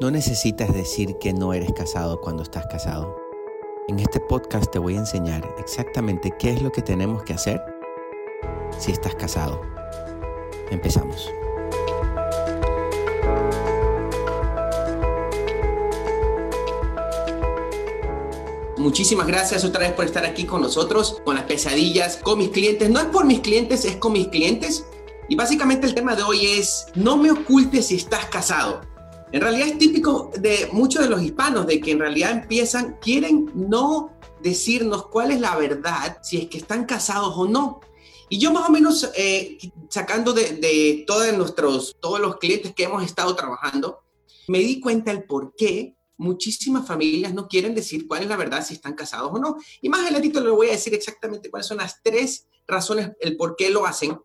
No necesitas decir que no eres casado cuando estás casado. En este podcast te voy a enseñar exactamente qué es lo que tenemos que hacer si estás casado. Empezamos. Muchísimas gracias otra vez por estar aquí con nosotros, con las pesadillas, con mis clientes. No es por mis clientes, es con mis clientes. Y básicamente el tema de hoy es, no me ocultes si estás casado. En realidad es típico de muchos de los hispanos de que en realidad empiezan, quieren no decirnos cuál es la verdad, si es que están casados o no. Y yo más o menos eh, sacando de, todos nuestros, todos los clientes que hemos estado trabajando, me di cuenta el por qué muchísimas familias no quieren decir cuál es la verdad si están casados o no. Y más adelantito les voy a decir exactamente cuáles son las tres razones, el por qué lo hacen.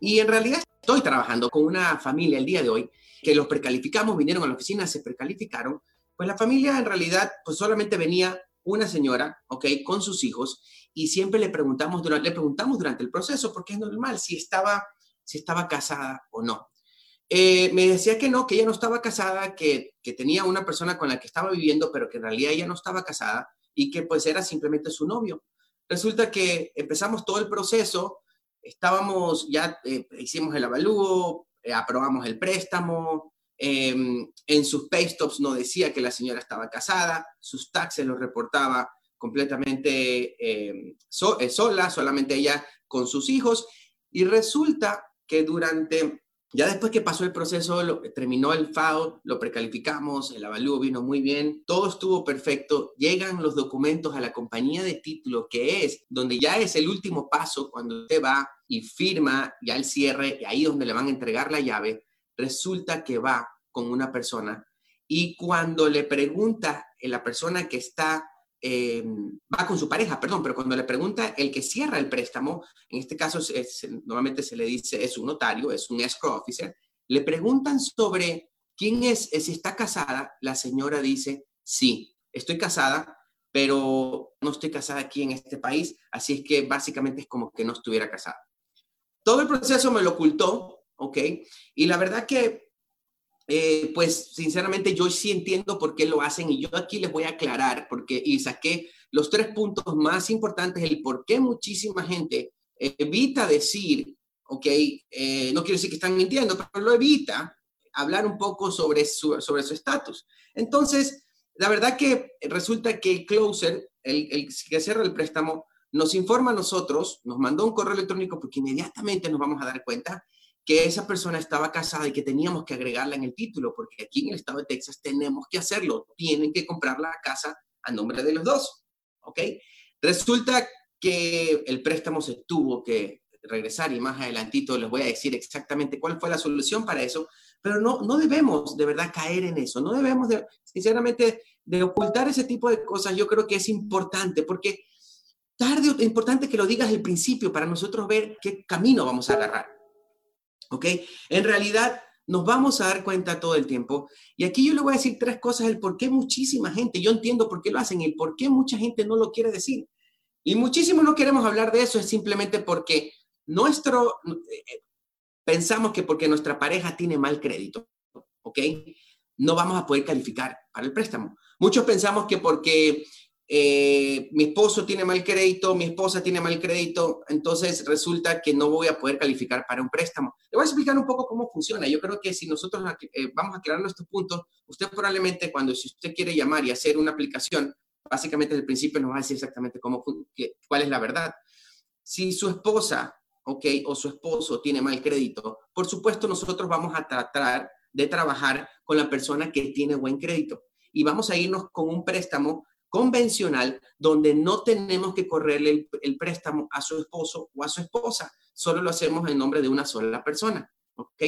Y en realidad estoy trabajando con una familia el día de hoy que los precalificamos, vinieron a la oficina, se precalificaron, pues la familia en realidad pues solamente venía una señora, ¿ok? Con sus hijos y siempre le preguntamos, durante, le preguntamos durante el proceso, porque es normal, si estaba, si estaba casada o no. Eh, me decía que no, que ella no estaba casada, que, que tenía una persona con la que estaba viviendo, pero que en realidad ella no estaba casada y que pues era simplemente su novio. Resulta que empezamos todo el proceso, estábamos, ya eh, hicimos el avalúo, eh, aprobamos el préstamo, eh, en sus pay stops no decía que la señora estaba casada, sus taxes los reportaba completamente eh, so, eh, sola, solamente ella con sus hijos, y resulta que durante, ya después que pasó el proceso, lo, terminó el FAO, lo precalificamos, el avalúo vino muy bien, todo estuvo perfecto, llegan los documentos a la compañía de título, que es donde ya es el último paso cuando usted va y firma ya el cierre, y ahí donde le van a entregar la llave, resulta que va con una persona y cuando le pregunta la persona que está, eh, va con su pareja, perdón, pero cuando le pregunta el que cierra el préstamo, en este caso normalmente se le dice es un notario, es un escrow officer, le preguntan sobre quién es, si está casada, la señora dice, sí, estoy casada, pero no estoy casada aquí en este país, así es que básicamente es como que no estuviera casada. Todo el proceso me lo ocultó, ¿ok? Y la verdad que eh, pues sinceramente yo sí entiendo por qué lo hacen y yo aquí les voy a aclarar porque y saqué los tres puntos más importantes, el por qué muchísima gente evita decir, ok, eh, no quiero decir que están mintiendo, pero lo evita hablar un poco sobre su sobre su estatus. Entonces, la verdad que resulta que el closer, el, el que cierra el préstamo, nos informa a nosotros, nos mandó un correo electrónico porque inmediatamente nos vamos a dar cuenta que esa persona estaba casada y que teníamos que agregarla en el título, porque aquí en el estado de Texas tenemos que hacerlo, tienen que comprar la casa a nombre de los dos, ¿ok? Resulta que el préstamo se tuvo que regresar y más adelantito les voy a decir exactamente cuál fue la solución para eso, pero no, no debemos de verdad caer en eso, no debemos de, sinceramente de ocultar ese tipo de cosas, yo creo que es importante porque tarde es importante que lo digas al principio para nosotros ver qué camino vamos a agarrar. ¿Ok? En realidad nos vamos a dar cuenta todo el tiempo. Y aquí yo le voy a decir tres cosas, el por qué muchísima gente, yo entiendo por qué lo hacen, el por qué mucha gente no lo quiere decir. Y muchísimo no queremos hablar de eso, es simplemente porque nuestro, eh, pensamos que porque nuestra pareja tiene mal crédito, ¿ok? No vamos a poder calificar para el préstamo. Muchos pensamos que porque eh, mi esposo tiene mal crédito, mi esposa tiene mal crédito, entonces resulta que no voy a poder calificar para un préstamo. Le voy a explicar un poco cómo funciona. Yo creo que si nosotros eh, vamos a crear nuestros puntos, usted probablemente cuando si usted quiere llamar y hacer una aplicación, básicamente desde el principio nos va a decir exactamente cómo, qué, cuál es la verdad. Si su esposa, ok, o su esposo tiene mal crédito, por supuesto nosotros vamos a tratar de trabajar con la persona que tiene buen crédito y vamos a irnos con un préstamo convencional donde no tenemos que correrle el, el, préstamo a su esposo o a su esposa, solo lo hacemos en nombre de una sola persona, ¿ok?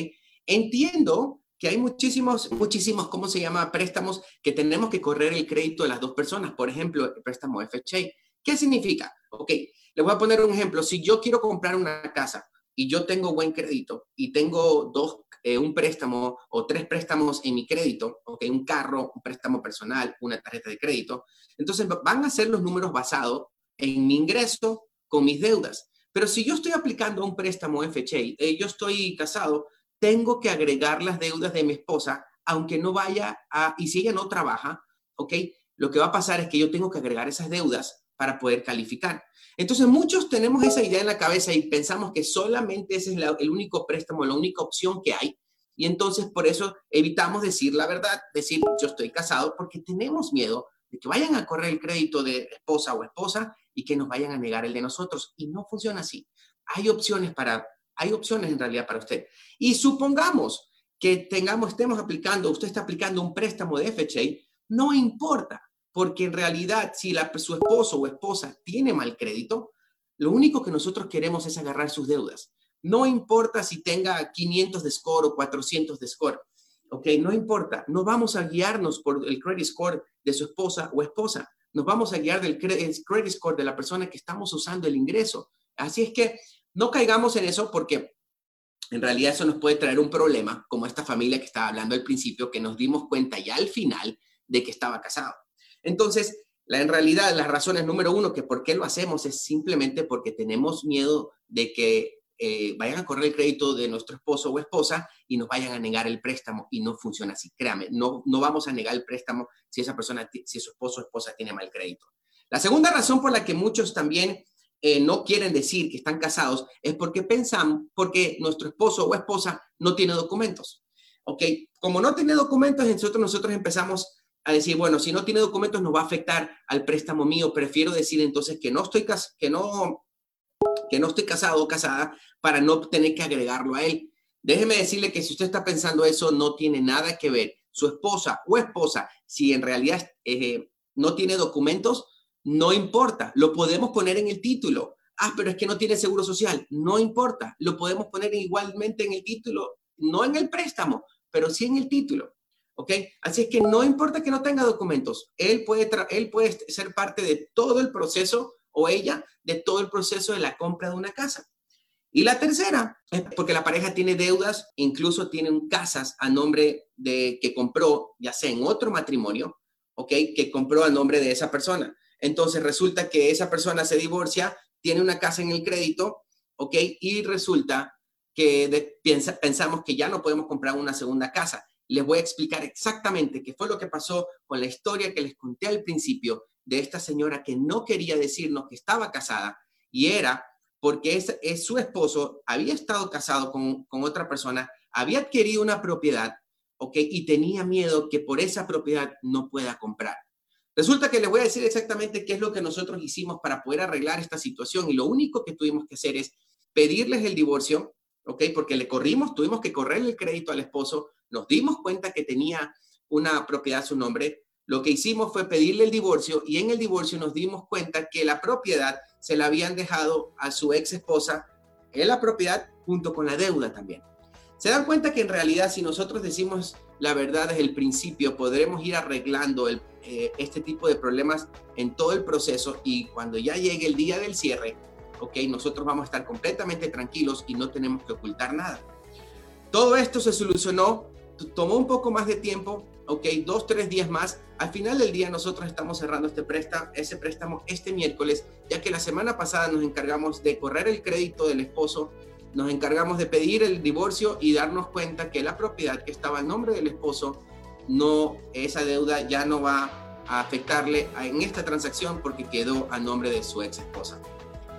Entiendo que hay muchísimos, muchísimos, ¿cómo se llama? Préstamos que tenemos que correr el crédito de las dos personas, por ejemplo, el préstamo FHA. ¿Qué significa? Ok, le voy a poner un ejemplo. Si yo quiero comprar una casa y yo tengo buen crédito y tengo dos eh, un préstamo o tres préstamos en mi crédito, okay, un carro, un préstamo personal, una tarjeta de crédito, entonces van a ser los números basados en mi ingreso con mis deudas. Pero si yo estoy aplicando un préstamo FHA, eh, yo estoy casado, tengo que agregar las deudas de mi esposa aunque no vaya a, y si ella no trabaja, ¿ok? Lo que va a pasar es que yo tengo que agregar esas deudas para poder calificar. Entonces, muchos tenemos esa idea en la cabeza y pensamos que solamente ese es el único préstamo, la única opción que hay. Y entonces, por eso evitamos decir la verdad, decir yo estoy casado, porque tenemos miedo de que vayan a correr el crédito de esposa o esposa y que nos vayan a negar el de nosotros. Y no funciona así. Hay opciones para, hay opciones en realidad para usted. Y supongamos que tengamos, estemos aplicando, usted está aplicando un préstamo de FHA, no importa, porque en realidad si la, su esposo o esposa tiene mal crédito, lo único que nosotros queremos es agarrar sus deudas. No importa si tenga 500 de score o 400 de score. ¿ok? No importa, no vamos a guiarnos por el credit score de su esposa o esposa, nos vamos a guiar del credit score de la persona que estamos usando el ingreso. Así es que no caigamos en eso porque en realidad eso nos puede traer un problema, como esta familia que estaba hablando al principio, que nos dimos cuenta ya al final de que estaba casado. Entonces, la, en realidad, las razones número uno que por qué lo hacemos es simplemente porque tenemos miedo de que eh, vayan a correr el crédito de nuestro esposo o esposa y nos vayan a negar el préstamo y no funciona así. Créame, no, no vamos a negar el préstamo si esa persona, si su esposo o esposa tiene mal crédito. La segunda razón por la que muchos también eh, no quieren decir que están casados es porque pensan, porque nuestro esposo o esposa no tiene documentos. ¿Ok? Como no tiene documentos, nosotros, nosotros empezamos a decir, bueno, si no tiene documentos nos va a afectar al préstamo mío, prefiero decir entonces que no estoy, que no, que no casado o casada para no tener que agregarlo a él. Déjeme decirle que si usted está pensando eso, no tiene nada que ver. Su esposa o esposa, si en realidad eh, no tiene documentos, no importa, lo podemos poner en el título. Ah, pero es que no tiene seguro social. No importa, lo podemos poner igualmente en el título, no en el préstamo, pero sí en el título. ¿Ok? Así es que no importa que no tenga documentos, él puede, él puede ser parte de todo el proceso o ella de todo el proceso de la compra de una casa. Y la tercera es porque la pareja tiene deudas, incluso tienen casas a nombre de que compró, ya sea en otro matrimonio, ¿ok? Que compró a nombre de esa persona. Entonces resulta que esa persona se divorcia, tiene una casa en el crédito, ¿ok? Y resulta que pensamos que ya no podemos comprar una segunda casa les voy a explicar exactamente qué fue lo que pasó con la historia que les conté al principio de esta señora que no quería decirnos que estaba casada y era porque es, es su esposo había estado casado con, otra persona, había adquirido una propiedad, ¿ok? Y tenía miedo que por esa propiedad no pueda comprar. Resulta que les voy a decir exactamente qué es lo que nosotros hicimos para poder arreglar esta situación y lo único que tuvimos que hacer es pedirles el divorcio, ¿ok? Porque le corrimos, tuvimos que correrle el crédito al esposo, nos dimos cuenta que tenía una propiedad a su nombre, lo que hicimos fue pedirle el divorcio y en el divorcio nos dimos cuenta que la propiedad se la habían dejado a su ex esposa en la propiedad junto con la deuda también. Se dan cuenta que en realidad si nosotros decimos la verdad desde el principio, podremos ir arreglando el, eh, este tipo de problemas en todo el proceso y cuando ya llegue el día del cierre, ok, nosotros vamos a estar completamente tranquilos y no tenemos que ocultar nada. Todo esto se solucionó tomó un poco más de tiempo, ok, dos, tres días más. Al final del día nosotros estamos cerrando este préstamo, ese préstamo este miércoles, ya que la semana pasada nos encargamos de correr el crédito del esposo, nos encargamos de pedir el divorcio y darnos cuenta que la propiedad que estaba en nombre del esposo, no, esa deuda ya no va a afectarle en esta transacción porque quedó a nombre de su ex esposa.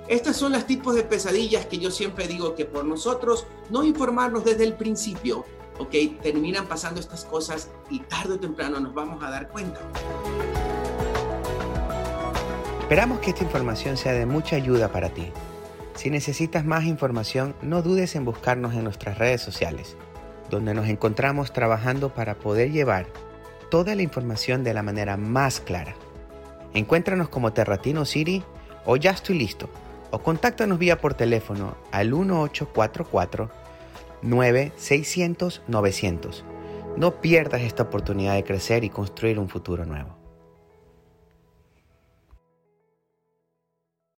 Estas son las tipos de pesadillas que yo siempre digo que por nosotros no informarnos desde el principio ¿ok? Terminan pasando estas cosas y tarde o temprano nos vamos a dar cuenta. Esperamos que esta información sea de mucha ayuda para ti. Si necesitas más información, no dudes en buscarnos en nuestras redes sociales, donde nos encontramos trabajando para poder llevar toda la información de la manera más clara. Encuéntranos como Terratino City o Ya estoy listo, o contáctanos vía por teléfono al 1844 9-600-900. No pierdas esta oportunidad de crecer y construir un futuro nuevo.